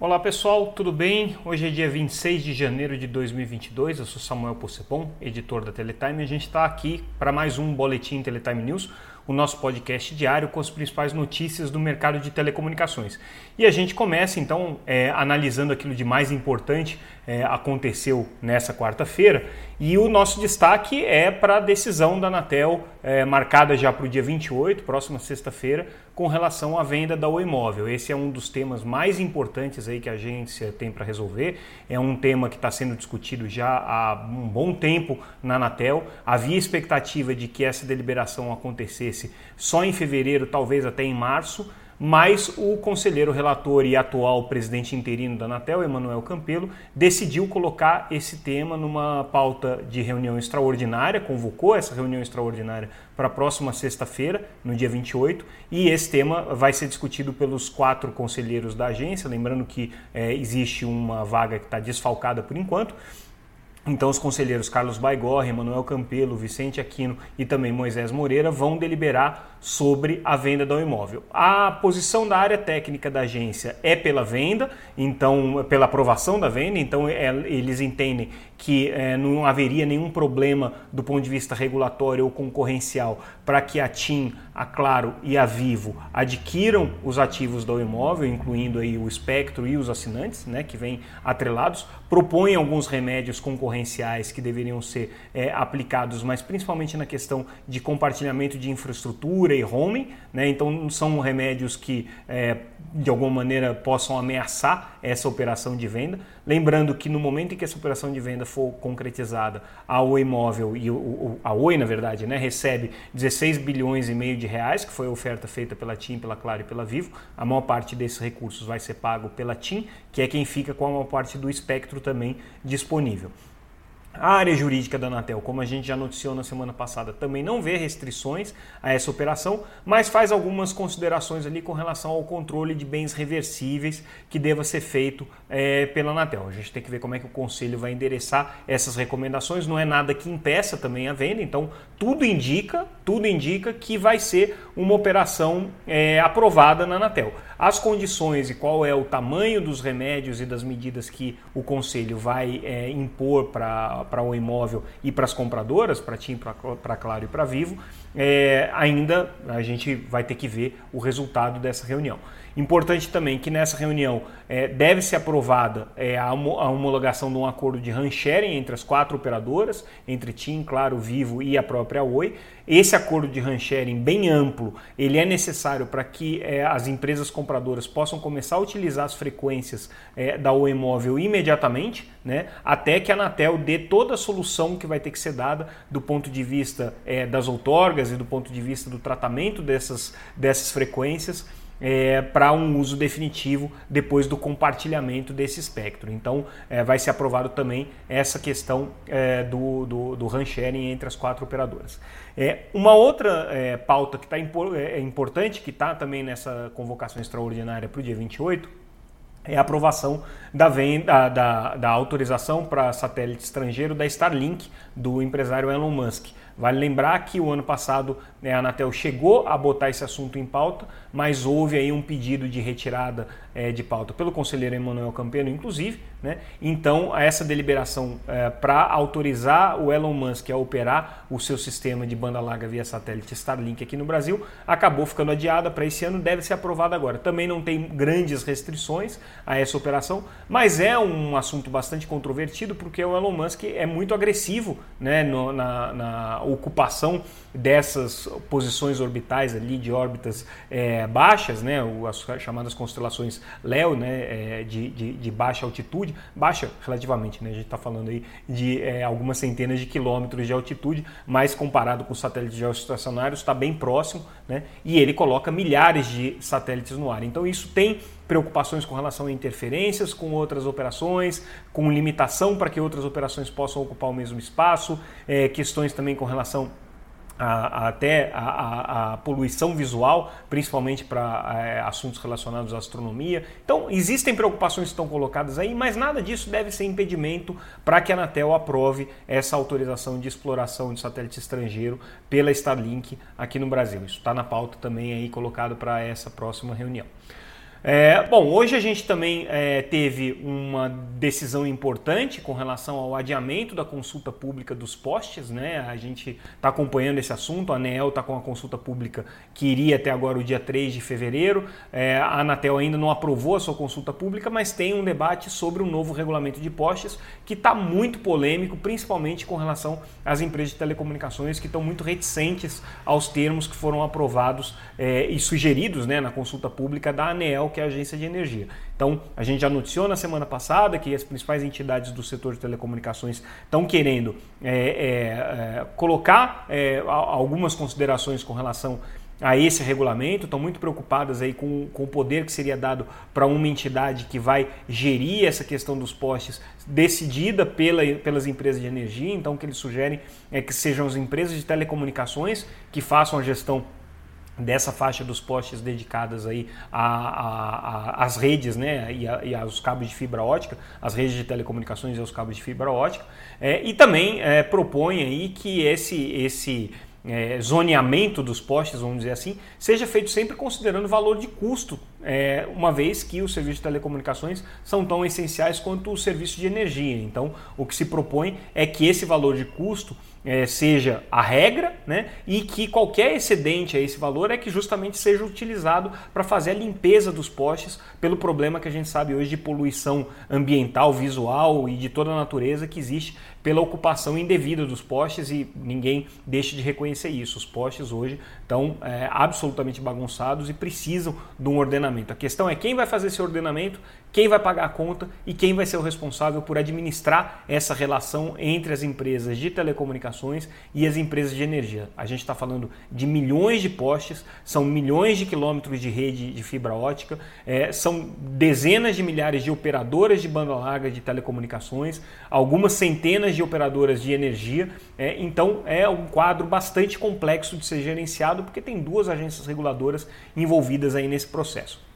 Olá pessoal, tudo bem? Hoje é dia 26 de janeiro de 2022. Eu sou Samuel Possebon, editor da Teletime. A gente está aqui para mais um Boletim Teletime News, o nosso podcast diário com as principais notícias do mercado de telecomunicações. E a gente começa então é, analisando aquilo de mais importante é, aconteceu nessa quarta-feira. E o nosso destaque é para a decisão da Anatel, é, marcada já para o dia 28, próxima sexta-feira, com relação à venda da Oi Móvel. Esse é um dos temas mais importantes aí que a agência tem para resolver. É um tema que está sendo discutido já há um bom tempo na Anatel. Havia expectativa de que essa deliberação acontecesse só em fevereiro, talvez até em março mas o conselheiro relator e atual presidente interino da Anatel, Emanuel Campelo, decidiu colocar esse tema numa pauta de reunião extraordinária, convocou essa reunião extraordinária para a próxima sexta-feira, no dia 28, e esse tema vai ser discutido pelos quatro conselheiros da agência, lembrando que é, existe uma vaga que está desfalcada por enquanto. Então, os conselheiros Carlos Baigorre, Emanuel Campelo, Vicente Aquino e também Moisés Moreira vão deliberar sobre a venda do imóvel. A posição da área técnica da agência é pela venda, então pela aprovação da venda, então é, eles entendem que é, não haveria nenhum problema do ponto de vista regulatório ou concorrencial para que a TIM, a Claro e a Vivo adquiram os ativos do imóvel, incluindo aí o espectro e os assinantes, né, que vêm atrelados, propõem alguns remédios concorrenciais que deveriam ser é, aplicados, mas principalmente na questão de compartilhamento de infraestrutura e roaming, né, então são remédios que é, de alguma maneira possam ameaçar essa operação de venda. Lembrando que no momento em que essa operação de venda for concretizada, a Oi Móvel e o, a Oi, na verdade, né, recebe 16 bilhões e meio de reais, que foi a oferta feita pela TIM, pela Claro e pela Vivo. A maior parte desses recursos vai ser pago pela TIM, que é quem fica com a maior parte do espectro também disponível. A área jurídica da Anatel, como a gente já noticiou na semana passada, também não vê restrições a essa operação, mas faz algumas considerações ali com relação ao controle de bens reversíveis que deva ser feito é, pela Anatel. A gente tem que ver como é que o conselho vai endereçar essas recomendações. Não é nada que impeça também a venda, então tudo indica, tudo indica que vai ser uma operação é, aprovada na Anatel. As condições e qual é o tamanho dos remédios e das medidas que o conselho vai é, impor para para o imóvel e para as compradoras, para TIM, para Claro e para Vivo, é, ainda a gente vai ter que ver o resultado dessa reunião. Importante também que nessa reunião é, deve ser aprovada é, a, homologação de um acordo de sharing entre as quatro operadoras, entre TIM, Claro, Vivo e a própria Oi. Esse acordo de sharing bem amplo, ele é necessário para que é, as empresas compradoras possam começar a utilizar as frequências é, da Oi Móvel imediatamente, né, até que a Anatel dê toda a solução que vai ter que ser dada do ponto de vista é, das outorgas e do ponto de vista do tratamento dessas, dessas frequências é, para um uso definitivo depois do compartilhamento desse espectro. Então, é, vai ser aprovado também essa questão é, do, do, do sharing entre as quatro operadoras. É, uma outra é, pauta que está impor, é, é, importante, que está também nessa convocação extraordinária para o dia 28, é a aprovação da, venda, da, da autorização para satélite estrangeiro da Starlink do empresário Elon Musk. Vale lembrar que o ano passado né, a Anatel chegou a botar esse assunto em pauta, mas houve aí um pedido de retirada é, de pauta pelo conselheiro Emanuel Campeno, inclusive. Né? Então, essa deliberação é, para autorizar o Elon Musk a operar o seu sistema de banda larga via satélite Starlink aqui no Brasil acabou ficando adiada para esse ano, deve ser aprovada agora. Também não tem grandes restrições a essa operação, mas é um assunto bastante controvertido porque o Elon Musk é muito agressivo né, no, na, na ocupação dessas posições orbitais ali de órbitas é, baixas, né, as chamadas constelações Leo, né, é, de, de, de, baixa altitude, baixa relativamente, né, a gente está falando aí de é, algumas centenas de quilômetros de altitude, mas comparado com satélites geoestacionários está bem próximo, né, e ele coloca milhares de satélites no ar. Então isso tem preocupações com relação a interferências com outras operações, com limitação para que outras operações possam ocupar o mesmo espaço, é, questões também com relação a, a, até a, a, poluição visual, principalmente para é, assuntos relacionados à astronomia. Então, existem preocupações que estão colocadas aí, mas nada disso deve ser impedimento para que a Anatel aprove essa autorização de exploração de satélite estrangeiro pela Starlink aqui no Brasil. Isso está na pauta também aí colocado para essa próxima reunião. É, bom, hoje a gente também é, teve uma decisão importante com relação ao adiamento da consulta pública dos postes, né? A gente está acompanhando esse assunto, a ANEEL está com a consulta pública que iria até agora o dia 3 de fevereiro. É, a Anatel ainda não aprovou a sua consulta pública, mas tem um debate sobre o novo regulamento de postes que está muito polêmico, principalmente com relação às empresas de telecomunicações que estão muito reticentes aos termos que foram aprovados é, e sugeridos né, na consulta pública da ANEEL que é a Agência de Energia. Então, a gente já noticiou na semana passada que as principais entidades do setor de telecomunicações estão querendo é, é, é, colocar é, algumas considerações com relação a esse regulamento, estão muito preocupadas aí com, com o poder que seria dado para uma entidade que vai gerir essa questão dos postes decidida pela, pelas empresas de energia. Então, o que eles sugerem é que sejam as empresas de telecomunicações que façam a gestão dessa faixa dos postes dedicadas aí às redes né, e, a, e, aos cabos de fibra ótica, as redes de telecomunicações e aos cabos de fibra ótica, é, e também é, propõe aí que esse, esse é, zoneamento dos postes, vamos dizer assim, seja feito sempre considerando o valor de custo, é, uma vez que os serviços de telecomunicações são tão essenciais quanto o serviço de energia. Então, o que se propõe é que esse valor de custo é, seja a regra, né? E que qualquer excedente a esse valor é que justamente seja utilizado para fazer a limpeza dos postes pelo problema que a gente sabe hoje de poluição ambiental, visual e de toda a natureza que existe pela ocupação indevida dos postes e ninguém deixa de reconhecer isso. Os postes hoje estão é, absolutamente bagunçados e precisam de um ordenamento. A questão é quem vai fazer esse ordenamento, quem vai pagar a conta e quem vai ser o responsável por administrar essa relação entre as empresas de telecomunicações e as empresas de energia. A gente está falando de milhões de postes, são milhões de quilômetros de rede de fibra ótica, é, são dezenas de milhares de operadoras de banda larga de telecomunicações, algumas centenas de operadoras de energia. É, então é um quadro bastante complexo de ser gerenciado porque tem duas agências reguladoras envolvidas aí nesse processo.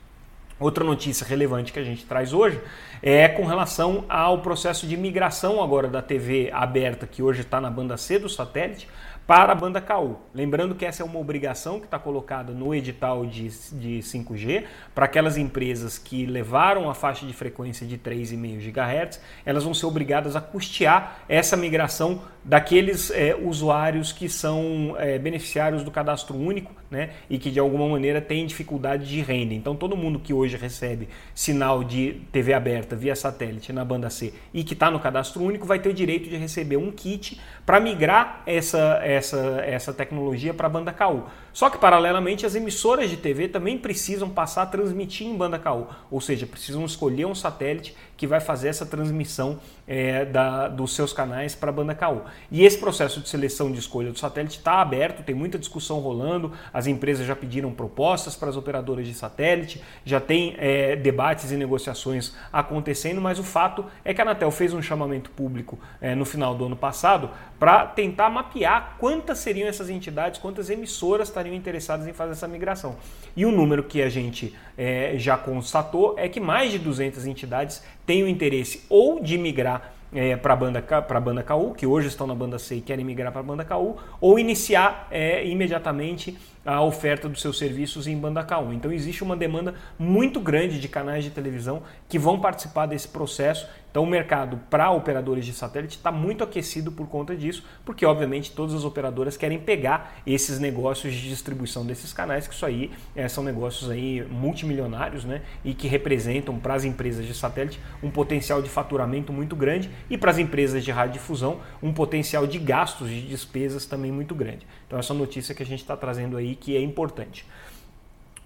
Outra notícia relevante que a gente traz hoje é com relação ao processo de migração agora da TV aberta, que hoje está na banda C do satélite, para a banda KU. Lembrando que essa é uma obrigação que está colocada no edital de, de 5G para aquelas empresas que levaram a faixa de frequência de 3,5 GHz, elas vão ser obrigadas a custear essa migração daqueles é, usuários que são é, beneficiários do cadastro único né, e que de alguma maneira têm dificuldade de renda. Então todo mundo que hoje recebe sinal de TV aberta via satélite na banda C e que está no cadastro único vai ter o direito de receber um kit para migrar essa, essa, essa tecnologia para a banda KU. Só que, paralelamente, as emissoras de TV também precisam passar a transmitir em banda KU, ou seja, precisam escolher um satélite que vai fazer essa transmissão é, da, dos seus canais para a banda KU. E esse processo de seleção de escolha do satélite está aberto, tem muita discussão rolando, as empresas já pediram propostas para as operadoras de satélite, já tem é, debates e negociações acontecendo, mas o fato é que a Anatel fez um chamamento público é, no final do ano passado para tentar mapear quantas seriam essas entidades, quantas emissoras estariam interessadas em fazer essa migração. E o número que a gente é, já constatou é que mais de 200 entidades têm o interesse ou de migrar é, para a banda, pra banda KU, que hoje estão na banda C e querem migrar para a banda KU, ou iniciar é, imediatamente a oferta dos seus serviços em banda K1. Então existe uma demanda muito grande de canais de televisão que vão participar desse processo. Então o mercado para operadores de satélite está muito aquecido por conta disso, porque obviamente todas as operadoras querem pegar esses negócios de distribuição desses canais, que isso aí é, são negócios aí multimilionários, né? E que representam para as empresas de satélite um potencial de faturamento muito grande e para as empresas de radiodifusão um potencial de gastos, de despesas também muito grande. Então essa notícia que a gente está trazendo aí que é importante.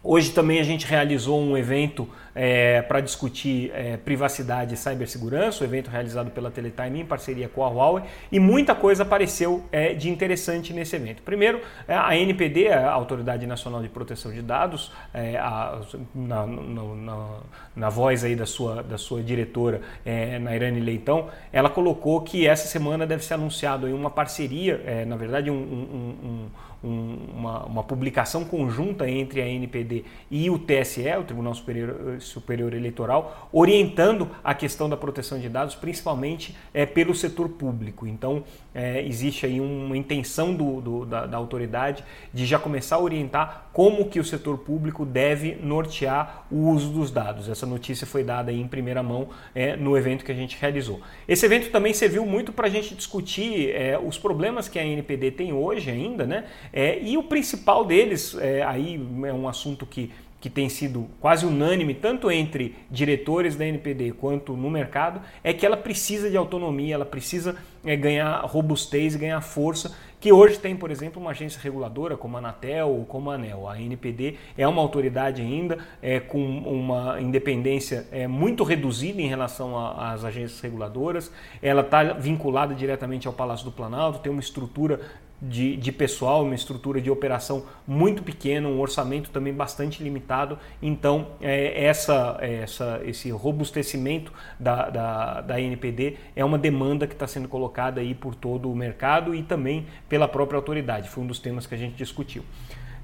Hoje também a gente realizou um evento é, para discutir é, privacidade e cibersegurança, um evento realizado pela Teletime em parceria com a Huawei, e muita coisa apareceu é, de interessante nesse evento. Primeiro, é, a NPD, a Autoridade Nacional de Proteção de Dados, é, a, na, na, na, voz aí da sua, da sua diretora, é, Nairane Leitão, ela colocou que essa semana deve ser anunciado uma parceria, na verdade um, um um, uma, uma, publicação conjunta entre a NPD e o TSE, o Tribunal Superior, Superior Eleitoral, orientando a questão da proteção de dados, principalmente é, pelo setor público. Então, é, existe aí uma intenção do, do, da, da, autoridade de já começar a orientar como que o setor público deve nortear o uso dos dados. Essa notícia foi dada em primeira mão é, no evento que a gente realizou. Esse evento também serviu muito para a gente discutir é, os problemas que a NPD tem hoje ainda, né? É, e o principal deles, é, aí é um assunto que que tem sido quase unânime, tanto entre diretores da NPD quanto no mercado, é que ela precisa de autonomia, ela precisa é, ganhar robustez ganhar força, que hoje tem, por exemplo, uma agência reguladora como a Anatel ou como a ANEL. A NPD é uma autoridade ainda é, com uma independência é, muito reduzida em relação às agências reguladoras, ela está vinculada diretamente ao Palácio do Planalto, tem uma estrutura de, de, pessoal, uma estrutura de operação muito pequena, um orçamento também bastante limitado. Então, é, essa, essa, esse robustecimento da, da, da NPD é uma demanda que está sendo colocada aí por todo o mercado e também pela própria autoridade. Foi um dos temas que a gente discutiu.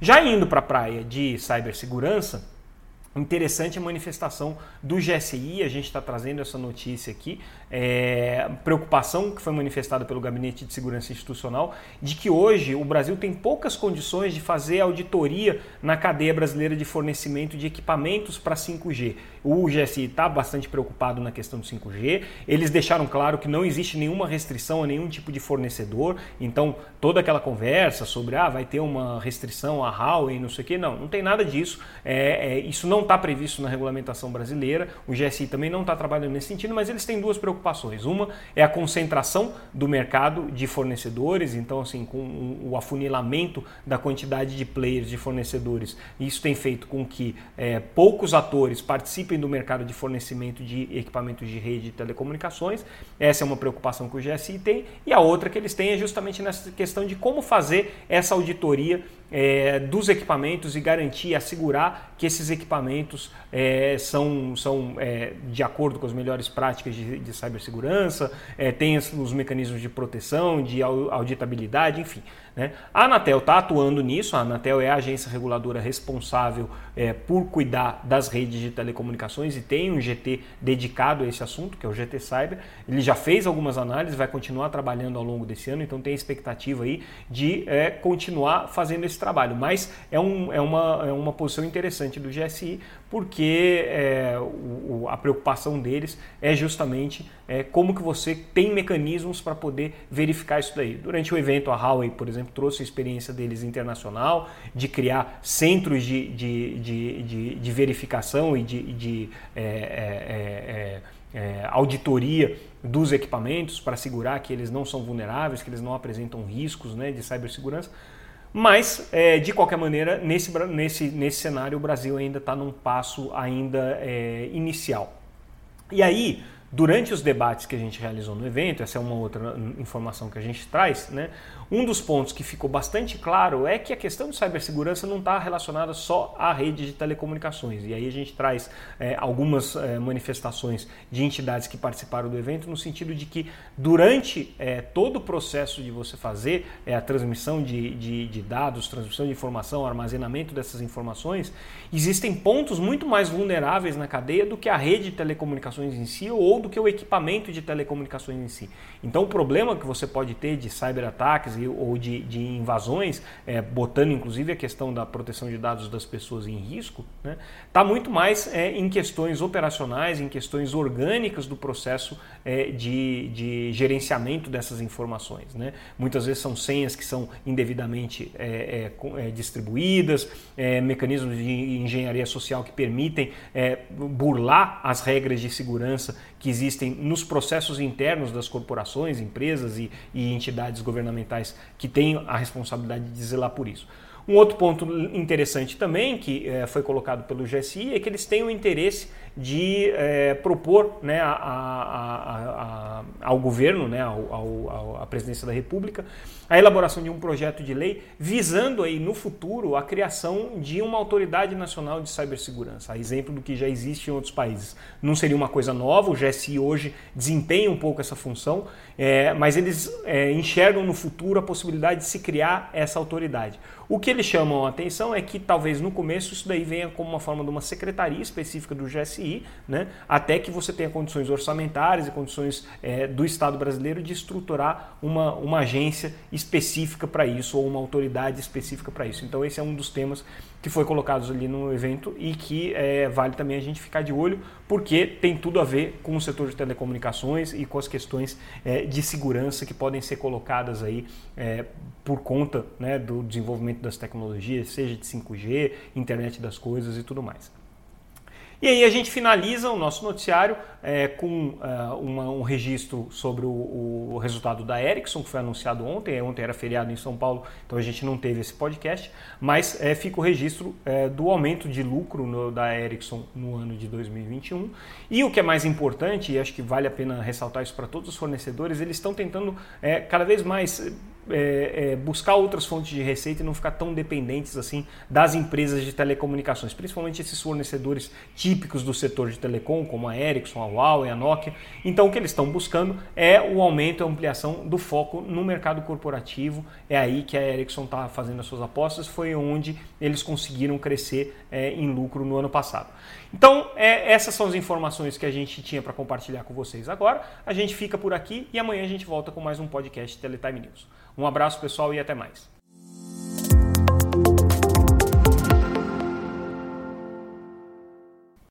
Já indo para a praia de cibersegurança, Interessante a manifestação do GSI, a gente está trazendo essa notícia aqui, é, preocupação que foi manifestada pelo Gabinete de Segurança Institucional de que hoje o Brasil tem poucas condições de fazer auditoria na cadeia brasileira de fornecimento de equipamentos para 5G. O GSI está bastante preocupado na questão do 5G, eles deixaram claro que não existe nenhuma restrição a nenhum tipo de fornecedor, então toda aquela conversa sobre ah, vai ter uma restrição a Huawei, não sei o que, não, não tem nada disso, é, é isso não está previsto na regulamentação brasileira, o GSI também não está trabalhando nesse sentido, mas eles têm duas preocupações. Uma é a concentração do mercado de fornecedores, então, assim, com o afunilamento da quantidade de players, de fornecedores, isso tem feito com que é, poucos atores participem do mercado de fornecimento de equipamentos de rede de telecomunicações. Essa é uma preocupação que o GSI tem. E a outra que eles têm é justamente nessa questão de como fazer essa auditoria é, dos equipamentos e garantir, assegurar que esses equipamentos é, são, são é, de acordo com as melhores práticas de, de cibersegurança, é, têm os mecanismos de proteção, de auditabilidade, enfim. Né? A Anatel está atuando nisso, a Anatel é a agência reguladora responsável é, por cuidar das redes de telecomunicações e tem um GT dedicado a esse assunto, que é o GT Cyber. Ele já fez algumas análises, vai continuar trabalhando ao longo desse ano, então tem a expectativa aí de é, continuar fazendo esse trabalho. Mas é, um, é, uma, é uma posição interessante do GSI, porque é, o, a preocupação deles é justamente é, como que você tem mecanismos para poder verificar isso daí. Durante o evento, a Huawei, por exemplo, trouxe a experiência deles internacional de criar centros de, de, de, de, de verificação e de, de é, é, é, é auditoria dos equipamentos para assegurar que eles não são vulneráveis, que eles não apresentam riscos né, de cibersegurança. Mas, é, de qualquer maneira, nesse, nesse, nesse cenário, o Brasil ainda está num passo ainda é, inicial. E aí, durante os debates que a gente realizou no evento, essa é uma outra informação que a gente traz, né? Um dos pontos que ficou bastante claro é que a questão de cibersegurança não está relacionada só à rede de telecomunicações. E aí a gente traz é, algumas é, manifestações de entidades que participaram do evento no sentido de que durante é, todo o processo de você fazer é, a transmissão de, de, de dados, transmissão de informação, armazenamento dessas informações, existem pontos muito mais vulneráveis na cadeia do que a rede de telecomunicações em si ou do que o equipamento de telecomunicações em si. Então o problema que você pode ter de cyberataques ou de, de invasões, é, botando inclusive a questão da proteção de dados das pessoas em risco, está né, tá muito mais é, em questões operacionais, em questões orgânicas do processo é, de, de, gerenciamento dessas informações. Né? Muitas vezes são senhas que são indevidamente é, é, é, distribuídas, mecanismos de engenharia social que permitem burlar as regras de segurança que existem nos processos internos das corporações, empresas e, e entidades governamentais que têm a responsabilidade de zelar por isso. Um outro ponto interessante também, que é, foi colocado pelo GSI, é que eles têm o interesse de é, propor né, a, a, a, ao governo, né, ao, ao, à presidência da República, a elaboração de um projeto de lei visando aí no futuro a criação de uma autoridade nacional de cibersegurança, a exemplo do que já existe em outros países. Não seria uma coisa nova, o GSI hoje desempenha um pouco essa função, é, mas eles enxergam no futuro a possibilidade de se criar essa autoridade. O que eles chamam a atenção é que talvez no começo isso daí venha como uma forma de uma secretaria específica do GSI, né, até que você tenha condições orçamentárias e condições é, do Estado brasileiro de estruturar uma, uma agência específica para isso ou uma autoridade específica para isso. Então esse é um dos temas que foi colocados ali no evento e que é, vale também a gente ficar de olho, porque tem tudo a ver com o setor de telecomunicações e com as questões é, de segurança que podem ser colocadas aí é, por conta né, do desenvolvimento das tecnologias, seja de 5G, internet das coisas e tudo mais. E aí a gente finaliza o nosso noticiário é, com uh, uma, um registro sobre o, o, resultado da Ericsson, que foi anunciado ontem. Ontem era feriado em São Paulo, então a gente não teve esse podcast, mas é, fica o registro é, do aumento de lucro no, da Ericsson no ano de 2021. E o que é mais importante, e acho que vale a pena ressaltar isso para todos os fornecedores, eles estão tentando cada vez mais é, é, buscar outras fontes de receita e não ficar tão dependentes assim das empresas de telecomunicações, principalmente esses fornecedores típicos do setor de telecom, como a Ericsson, a Huawei, a Nokia. Então, o que eles estão buscando é o aumento, a ampliação do foco no mercado corporativo. É aí que a Ericsson está fazendo as suas apostas, foi onde eles conseguiram crescer é, em lucro no ano passado. Então, é, essas são as informações que a gente tinha para compartilhar com vocês agora. A gente fica por aqui e amanhã a gente volta com mais um podcast Teletime News. Um abraço, pessoal, e até mais.